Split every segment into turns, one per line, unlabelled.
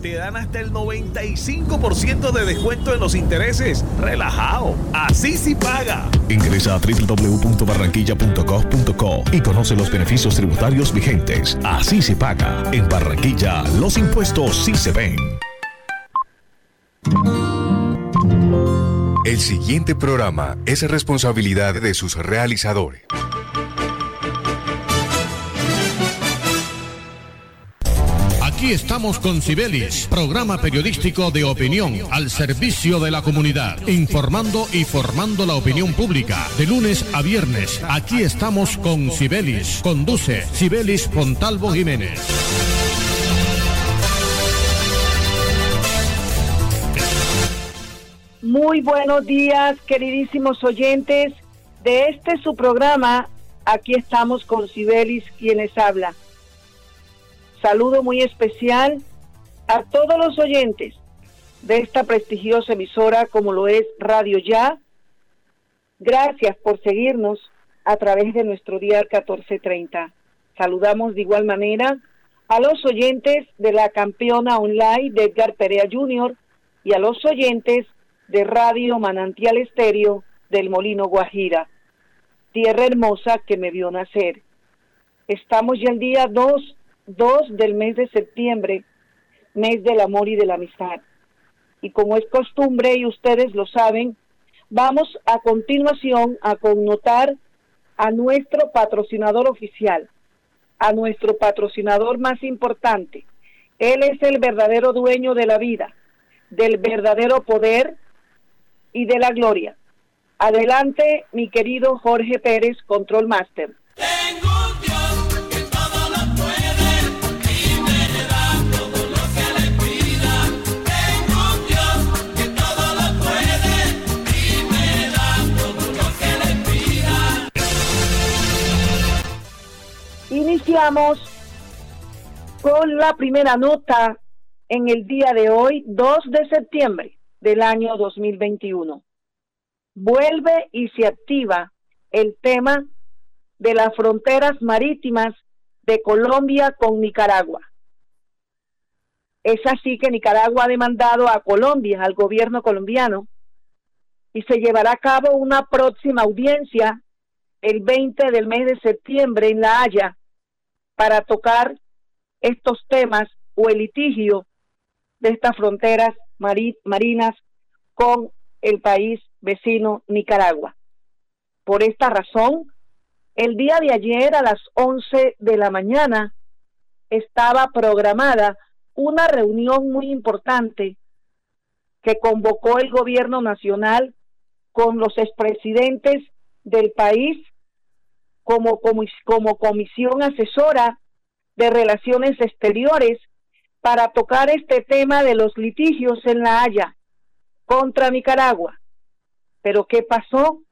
te dan hasta el 95% de descuento en los intereses. Relajado. Así sí paga.
Ingresa a www.barranquilla.gov.co y conoce los beneficios tributarios vigentes. Así se paga. En Barranquilla, los impuestos sí se ven.
El siguiente programa es responsabilidad de sus realizadores.
Aquí estamos con Cibelis, programa periodístico de opinión al servicio de la comunidad, informando y formando la opinión pública. De lunes a viernes, aquí estamos con Cibelis. Conduce Cibelis Fontalvo Jiménez.
Muy buenos días, queridísimos oyentes de este su programa. Aquí estamos con Cibelis, quienes habla. Saludo muy especial a todos los oyentes de esta prestigiosa emisora como lo es Radio Ya. Gracias por seguirnos a través de nuestro día 1430. Saludamos de igual manera a los oyentes de la campeona online de Edgar Perea Jr. y a los oyentes de Radio Manantial Estéreo del Molino Guajira, tierra hermosa que me vio nacer. Estamos ya el día 2 2 del mes de septiembre, mes del amor y de la amistad. Y como es costumbre y ustedes lo saben, vamos a continuación a connotar a nuestro patrocinador oficial, a nuestro patrocinador más importante. Él es el verdadero dueño de la vida, del verdadero poder y de la gloria. Adelante, mi querido Jorge Pérez, Control Master. Iniciamos con la primera nota en el día de hoy, 2 de septiembre del año 2021. Vuelve y se activa el tema de las fronteras marítimas de Colombia con Nicaragua. Es así que Nicaragua ha demandado a Colombia, al gobierno colombiano, y se llevará a cabo una próxima audiencia el 20 del mes de septiembre en La Haya para tocar estos temas o el litigio de estas fronteras marinas con el país vecino Nicaragua. Por esta razón, el día de ayer a las 11 de la mañana estaba programada una reunión muy importante que convocó el gobierno nacional con los expresidentes del país como, como, comisión asesora de relaciones exteriores para tocar este tema de los litigios en La Haya contra Nicaragua. Pero ¿qué pasó?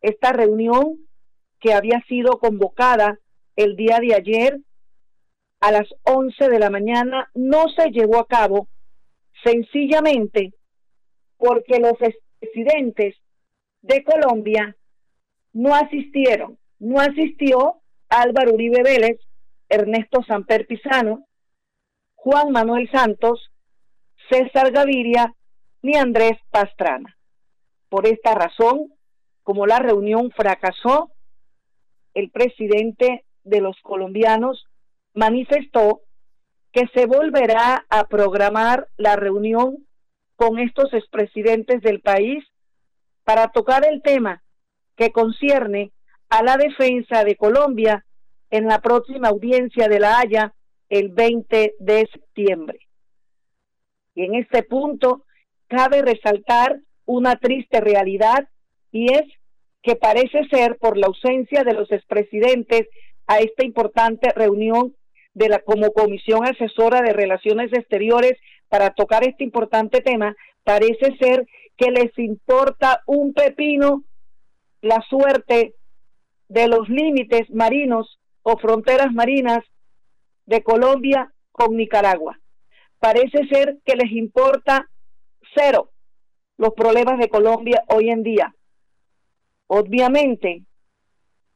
Esta reunión que había sido convocada el día de ayer a las 11 de la mañana no se llevó a cabo sencillamente porque los presidentes de Colombia no asistieron no asistió Álvaro Uribe Vélez, Ernesto Samper Pizano, Juan Manuel Santos, César Gaviria ni Andrés Pastrana. Por esta razón, como la reunión fracasó, el presidente de los colombianos manifestó que se volverá a programar la reunión con estos expresidentes del país para tocar el tema que concierne a la defensa de Colombia en la próxima audiencia de La Haya el 20 de septiembre. Y en este punto cabe resaltar una triste realidad y es que parece ser por la ausencia de los expresidentes a esta importante reunión de la como comisión asesora de relaciones exteriores para tocar este importante tema, parece ser que les importa un pepino la suerte de los límites marinos o fronteras marinas de Colombia con Nicaragua. Parece ser que les importa cero los problemas de Colombia hoy en día. Obviamente,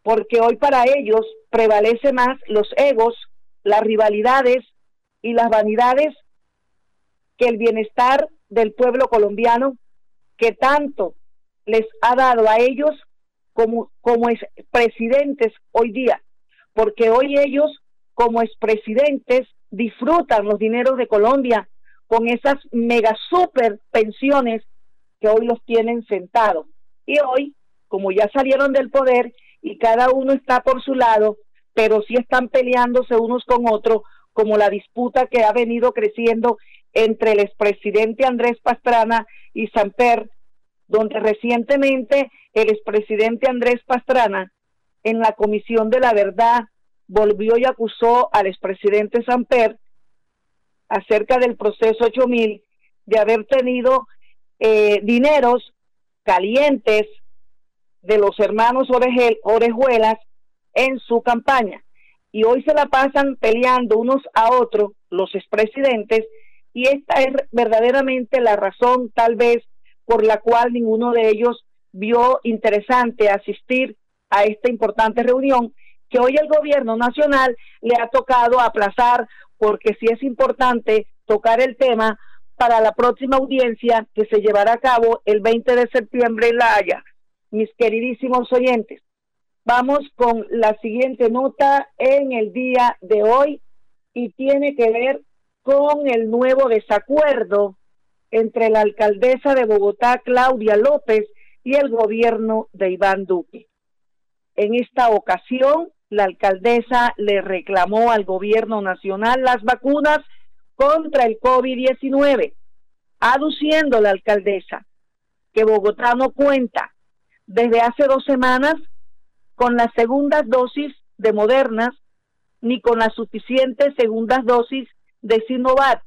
porque hoy para ellos prevalece más los egos, las rivalidades y las vanidades que el bienestar del pueblo colombiano, que tanto les ha dado a ellos como, como presidentes hoy día, porque hoy ellos como expresidentes disfrutan los dineros de Colombia con esas mega super pensiones que hoy los tienen sentados. Y hoy, como ya salieron del poder y cada uno está por su lado, pero sí están peleándose unos con otros, como la disputa que ha venido creciendo entre el expresidente Andrés Pastrana y Samper, donde recientemente el expresidente Andrés Pastrana en la Comisión de la Verdad volvió y acusó al expresidente Samper acerca del proceso 8000 de haber tenido eh, dineros calientes de los hermanos Orejuelas en su campaña. Y hoy se la pasan peleando unos a otros los expresidentes y esta es verdaderamente la razón tal vez por la cual ninguno de ellos vio interesante asistir a esta importante reunión que hoy el gobierno nacional le ha tocado aplazar porque sí es importante tocar el tema para la próxima audiencia que se llevará a cabo el 20 de septiembre en La Haya. Mis queridísimos oyentes, vamos con la siguiente nota en el día de hoy y tiene que ver con el nuevo desacuerdo entre la alcaldesa de Bogotá, Claudia López, y el gobierno de Iván Duque. En esta ocasión, la alcaldesa le reclamó al gobierno nacional las vacunas contra el COVID-19, aduciendo la alcaldesa que Bogotá no cuenta desde hace dos semanas con las segundas dosis de Modernas ni con las suficientes segundas dosis de Sinovac.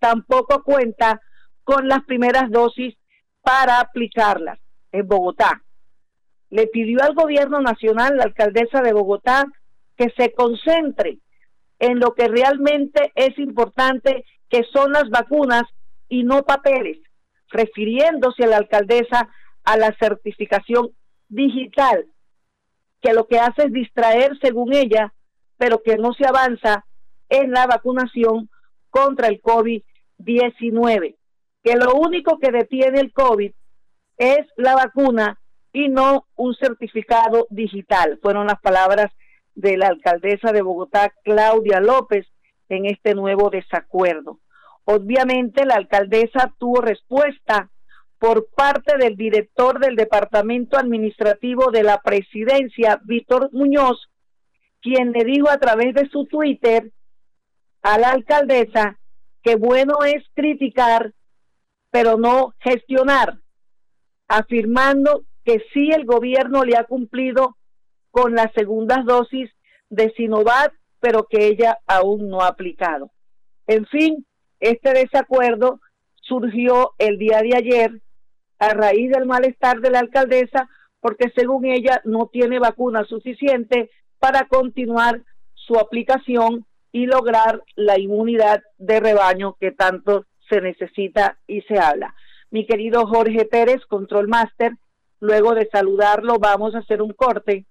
Tampoco cuenta con las primeras dosis para aplicarlas en Bogotá. Le pidió al gobierno nacional, la alcaldesa de Bogotá, que se concentre en lo que realmente es importante, que son las vacunas y no papeles, refiriéndose a la alcaldesa a la certificación digital, que lo que hace es distraer, según ella, pero que no se avanza en la vacunación contra el COVID-19, que lo único que detiene el COVID es la vacuna y no un certificado digital. Fueron las palabras de la alcaldesa de Bogotá, Claudia López, en este nuevo desacuerdo. Obviamente la alcaldesa tuvo respuesta por parte del director del Departamento Administrativo de la Presidencia, Víctor Muñoz, quien le dijo a través de su Twitter a la alcaldesa que bueno es criticar, pero no gestionar, afirmando que sí el gobierno le ha cumplido con las segundas dosis de Sinovac, pero que ella aún no ha aplicado. En fin, este desacuerdo surgió el día de ayer a raíz del malestar de la alcaldesa porque según ella no tiene vacuna suficiente para continuar su aplicación y lograr la inmunidad de rebaño que tanto se necesita y se habla. Mi querido Jorge Pérez, Control Master, Luego de saludarlo, vamos a hacer un corte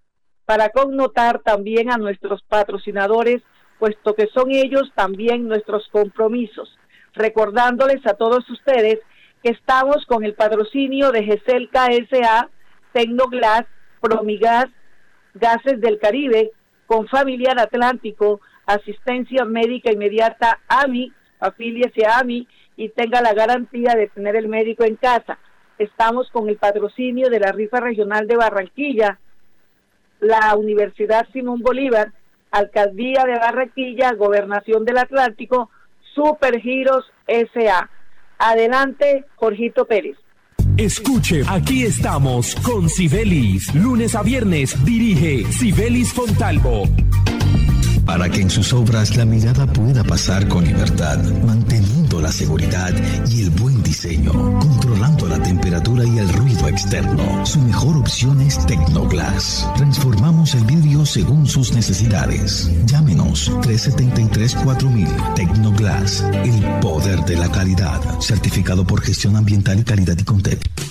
para connotar también a nuestros patrocinadores, puesto que son ellos también nuestros compromisos. Recordándoles a todos ustedes que estamos con el patrocinio de GESEL KSA, Tecnoglass, Promigas, Gases del Caribe, con Familiar Atlántico, Asistencia Médica Inmediata AMI, afíliese a AMI y tenga la garantía de tener el médico en casa estamos con el patrocinio de la rifa regional de Barranquilla, la Universidad Simón Bolívar, Alcaldía de Barranquilla, Gobernación del Atlántico, Supergiros SA. Adelante, Jorgito Pérez.
Escuche, aquí estamos con Sibelis. Lunes a viernes dirige Sibelis Fontalvo
para que en sus obras la mirada pueda pasar con libertad, manteniendo la seguridad y el buen diseño, controlando la temperatura y el ruido externo. Su mejor opción es Tecnoglass. Transformamos el vidrio según sus necesidades. Llámenos 373-4000 Tecnoglass, el poder de la calidad, certificado por gestión ambiental y calidad y Contep.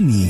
En AMI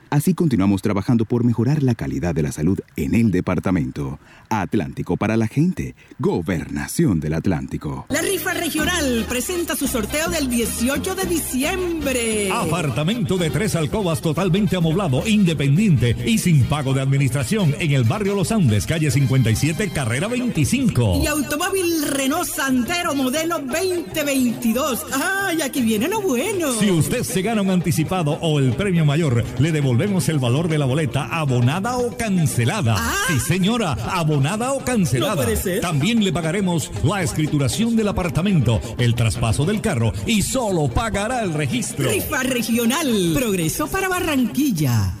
Así continuamos trabajando por mejorar la calidad de la salud en el departamento. Atlántico para la gente. Gobernación del Atlántico.
La rifa regional presenta su sorteo del 18 de diciembre.
Apartamento de tres alcobas totalmente amoblado, independiente y sin pago de administración en el barrio Los Andes, calle 57, carrera 25.
Y automóvil Renault Sandero modelo 2022. ¡Ay, aquí viene lo bueno!
Si usted se gana un anticipado o el premio mayor, le devolvemos el valor de la boleta abonada o cancelada.
Ah.
Sí, señora, abonada o cancelada.
No puede ser.
También le pagaremos la escrituración del apartamento, el traspaso del carro y solo pagará el registro.
Rifa regional. Progreso para Barranquilla.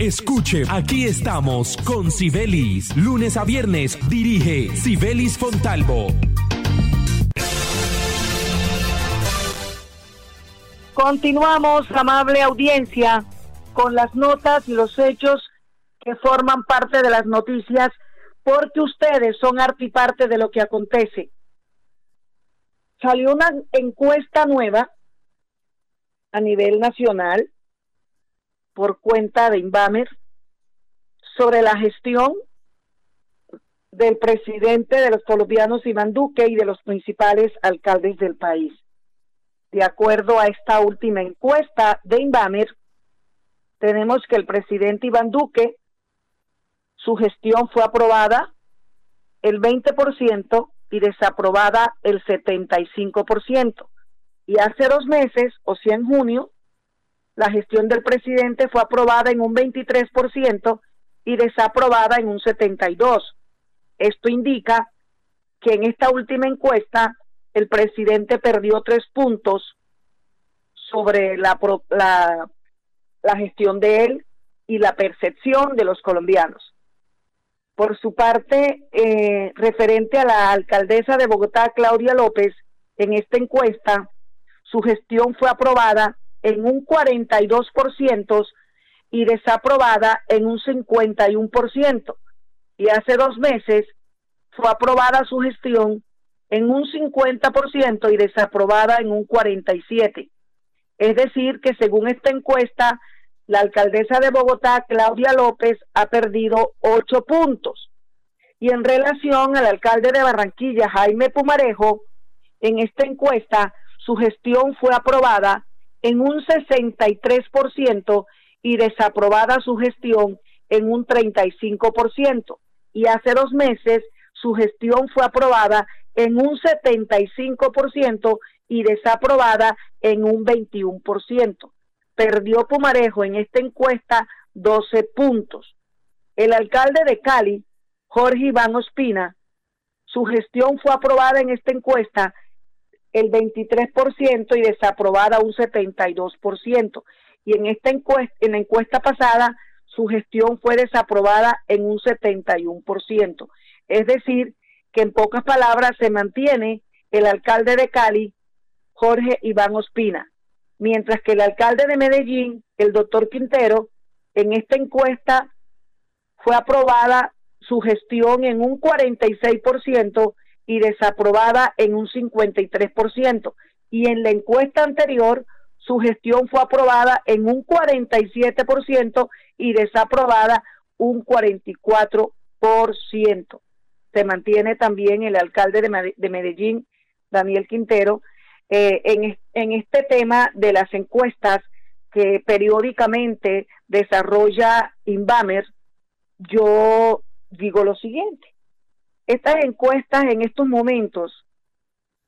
Escuche, aquí estamos con Sibelis. Lunes a viernes dirige Sibelis Fontalvo.
Continuamos, amable audiencia, con las notas y los hechos que forman parte de las noticias porque ustedes son artiparte de lo que acontece. Salió una encuesta nueva a nivel nacional por cuenta de Inbamer sobre la gestión del presidente de los colombianos Iván Duque y de los principales alcaldes del país. De acuerdo a esta última encuesta de Inbamer, tenemos que el presidente Iván Duque, su gestión fue aprobada el 20% y desaprobada el 75%. Y hace dos meses, o sea, en junio, la gestión del presidente fue aprobada en un 23% y desaprobada en un 72%. Esto indica que en esta última encuesta el presidente perdió tres puntos sobre la, la, la gestión de él y la percepción de los colombianos. Por su parte, eh, referente a la alcaldesa de Bogotá, Claudia López, en esta encuesta, su gestión fue aprobada en un 42% y desaprobada en un 51%. Y hace dos meses fue aprobada su gestión en un 50% y desaprobada en un 47%. Es decir, que según esta encuesta, la alcaldesa de Bogotá, Claudia López, ha perdido ocho puntos. Y en relación al alcalde de Barranquilla, Jaime Pumarejo, en esta encuesta, su gestión fue aprobada en un 63% y desaprobada su gestión en un 35%. Y hace dos meses su gestión fue aprobada en un 75% y desaprobada en un 21%. Perdió Pumarejo en esta encuesta 12 puntos. El alcalde de Cali, Jorge Iván Ospina, su gestión fue aprobada en esta encuesta el 23% y desaprobada un 72%. Y en esta encuesta, en la encuesta pasada, su gestión fue desaprobada en un 71%. Es decir, que en pocas palabras se mantiene el alcalde de Cali, Jorge Iván Ospina, mientras que el alcalde de Medellín, el doctor Quintero, en esta encuesta fue aprobada su gestión en un 46% y desaprobada en un 53%. Y en la encuesta anterior, su gestión fue aprobada en un 47% y desaprobada un 44%. Se mantiene también el alcalde de Medellín, Daniel Quintero, eh, en, en este tema de las encuestas que periódicamente desarrolla Inbamer, yo digo lo siguiente estas encuestas en estos momentos,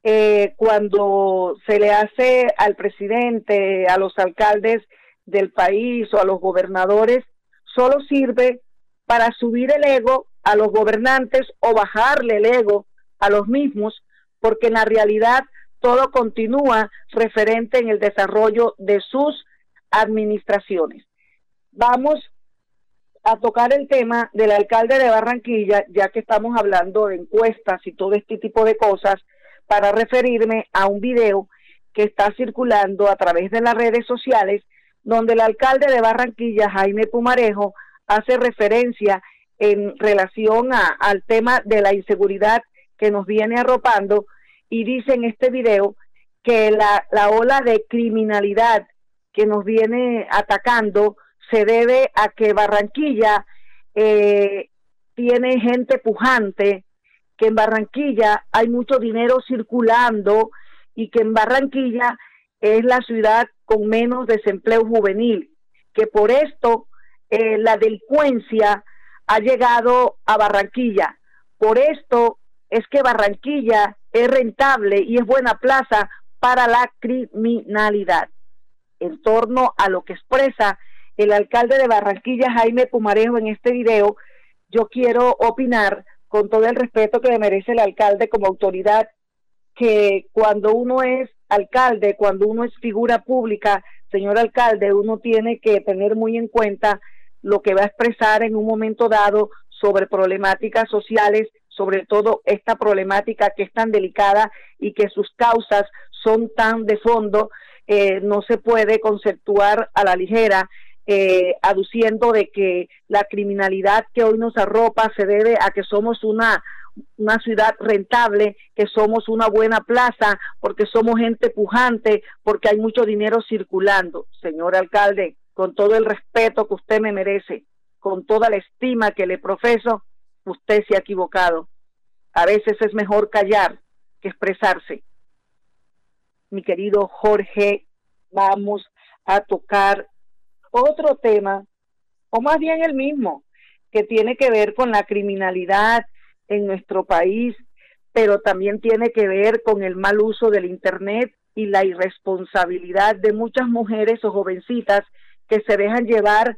eh, cuando se le hace al presidente, a los alcaldes del país o a los gobernadores, solo sirve para subir el ego a los gobernantes o bajarle el ego a los mismos, porque en la realidad todo continúa referente en el desarrollo de sus administraciones. Vamos a tocar el tema del alcalde de Barranquilla, ya que estamos hablando de encuestas y todo este tipo de cosas, para referirme a un video que está circulando a través de las redes sociales, donde el alcalde de Barranquilla, Jaime Pumarejo, hace referencia en relación a, al tema de la inseguridad que nos viene arropando y dice en este video que la, la ola de criminalidad que nos viene atacando se debe a que Barranquilla eh, tiene gente pujante, que en Barranquilla hay mucho dinero circulando y que en Barranquilla es la ciudad con menos desempleo juvenil, que por esto eh, la delincuencia ha llegado a Barranquilla. Por esto es que Barranquilla es rentable y es buena plaza para la criminalidad. En torno a lo que expresa el alcalde de Barranquilla, Jaime Pumarejo, en este video, yo quiero opinar con todo el respeto que le merece el alcalde como autoridad, que cuando uno es alcalde, cuando uno es figura pública, señor alcalde, uno tiene que tener muy en cuenta lo que va a expresar en un momento dado sobre problemáticas sociales, sobre todo esta problemática que es tan delicada y que sus causas son tan de fondo, eh, no se puede conceptuar a la ligera eh, aduciendo de que la criminalidad que hoy nos arropa se debe a que somos una una ciudad rentable, que somos una buena plaza, porque somos gente pujante, porque hay mucho dinero circulando. Señor alcalde, con todo el respeto que usted me merece, con toda la estima que le profeso, usted se ha equivocado. A veces es mejor callar que expresarse. Mi querido Jorge, vamos a tocar otro tema, o más bien el mismo, que tiene que ver con la criminalidad en nuestro país, pero también tiene que ver con el mal uso del Internet y la irresponsabilidad de muchas mujeres o jovencitas que se dejan llevar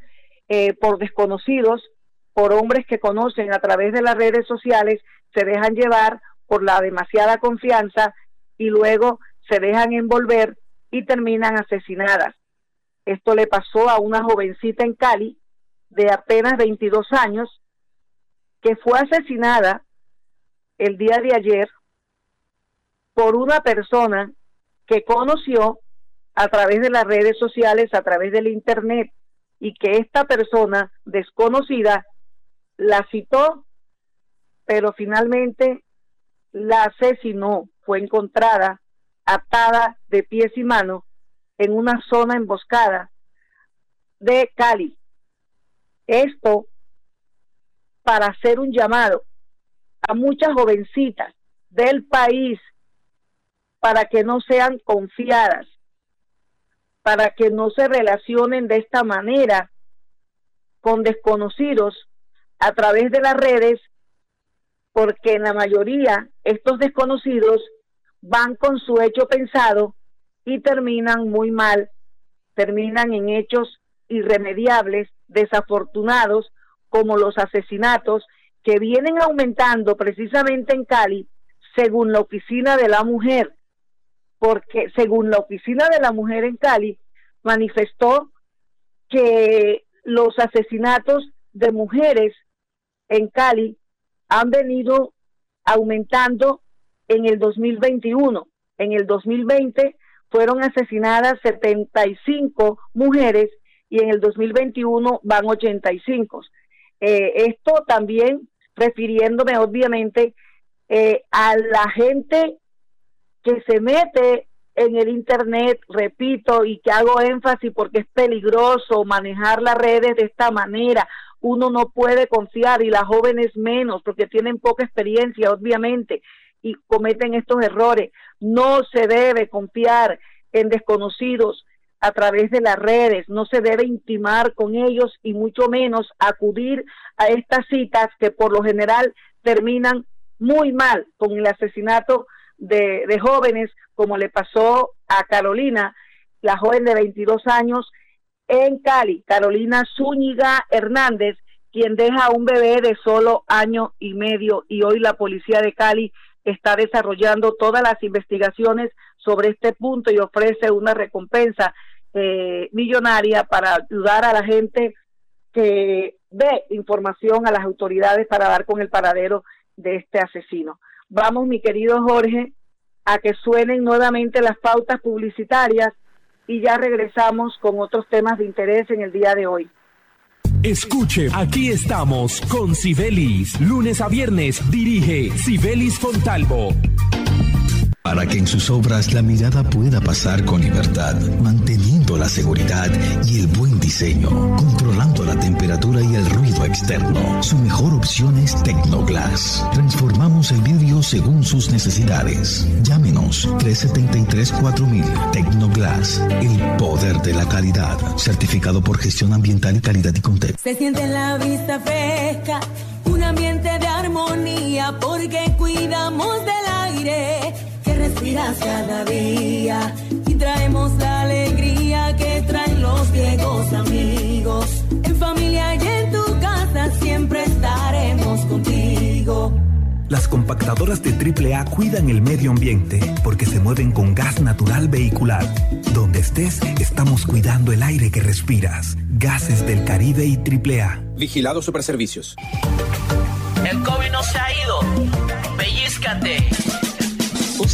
eh, por desconocidos, por hombres que conocen a través de las redes sociales, se dejan llevar por la demasiada confianza y luego se dejan envolver y terminan asesinadas. Esto le pasó a una jovencita en Cali de apenas 22 años que fue asesinada el día de ayer por una persona que conoció a través de las redes sociales, a través del Internet, y que esta persona desconocida la citó, pero finalmente la asesinó, fue encontrada atada de pies y manos en una zona emboscada de Cali. Esto para hacer un llamado a muchas jovencitas del país para que no sean confiadas, para que no se relacionen de esta manera con desconocidos a través de las redes, porque en la mayoría estos desconocidos van con su hecho pensado y terminan muy mal, terminan en hechos irremediables, desafortunados, como los asesinatos que vienen aumentando precisamente en Cali, según la Oficina de la Mujer, porque según la Oficina de la Mujer en Cali, manifestó que los asesinatos de mujeres en Cali han venido aumentando en el 2021. En el 2020 fueron asesinadas 75 mujeres y en el 2021 van 85. Eh, esto también refiriéndome obviamente eh, a la gente que se mete en el internet, repito, y que hago énfasis porque es peligroso manejar las redes de esta manera. Uno no puede confiar y las jóvenes menos porque tienen poca experiencia, obviamente, y cometen estos errores. No se debe confiar en desconocidos a través de las redes, no se debe intimar con ellos y mucho menos acudir a estas citas que por lo general terminan muy mal con el asesinato de, jóvenes como le pasó a Carolina, la joven de 22 años en Cali, Carolina Zúñiga Hernández, quien deja un bebé de solo año y medio y hoy la policía de Cali está desarrollando todas las investigaciones sobre este punto y ofrece una recompensa eh, millonaria para ayudar a la gente que dé información a las autoridades para dar con el paradero de este asesino. Vamos, mi querido Jorge, a que suenen nuevamente las pautas publicitarias y ya regresamos con otros temas de interés en el día de hoy.
Escuche, aquí estamos con Sibelis. Lunes a viernes dirige Sibelis Fontalvo
para que en sus obras la mirada pueda pasar con libertad, manteniendo la seguridad y el buen diseño, controlando la temperatura y el ruido externo. Su mejor opción es Tecnoglass. Transformamos el vidrio según sus necesidades. Llámenos 373-4000 Tecnoglass, el poder de la calidad, certificado por gestión ambiental y calidad y contexto.
Se siente la vista fresca, un ambiente de armonía, porque cuidamos del aire respiras cada día y traemos la alegría que traen los viejos amigos. En familia y en tu casa siempre estaremos contigo.
Las compactadoras de AAA cuidan el medio ambiente porque se mueven con gas natural vehicular. Donde estés, estamos cuidando el aire que respiras. Gases del Caribe y AAA.
Vigilado Superservicios.
El COVID no se ha ido. Pellizcate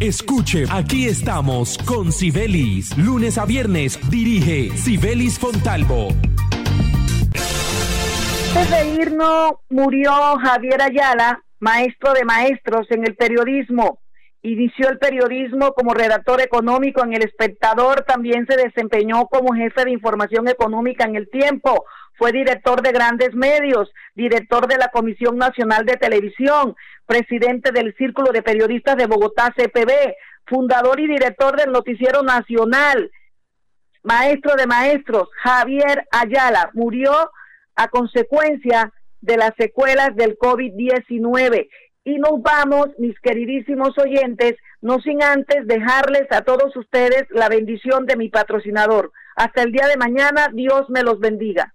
Escuche, aquí estamos con Sibelis. Lunes a viernes dirige Sibelis Fontalvo.
Antes de murió Javier Ayala, maestro de maestros en el periodismo. Inició el periodismo como redactor económico en El Espectador, también se desempeñó como jefe de información económica en El Tiempo, fue director de grandes medios, director de la Comisión Nacional de Televisión, presidente del Círculo de Periodistas de Bogotá, CPB, fundador y director del Noticiero Nacional, maestro de maestros, Javier Ayala, murió a consecuencia de las secuelas del COVID-19. Y nos vamos, mis queridísimos oyentes, no sin antes dejarles a todos ustedes la bendición de mi patrocinador. Hasta el día de mañana, Dios me los bendiga.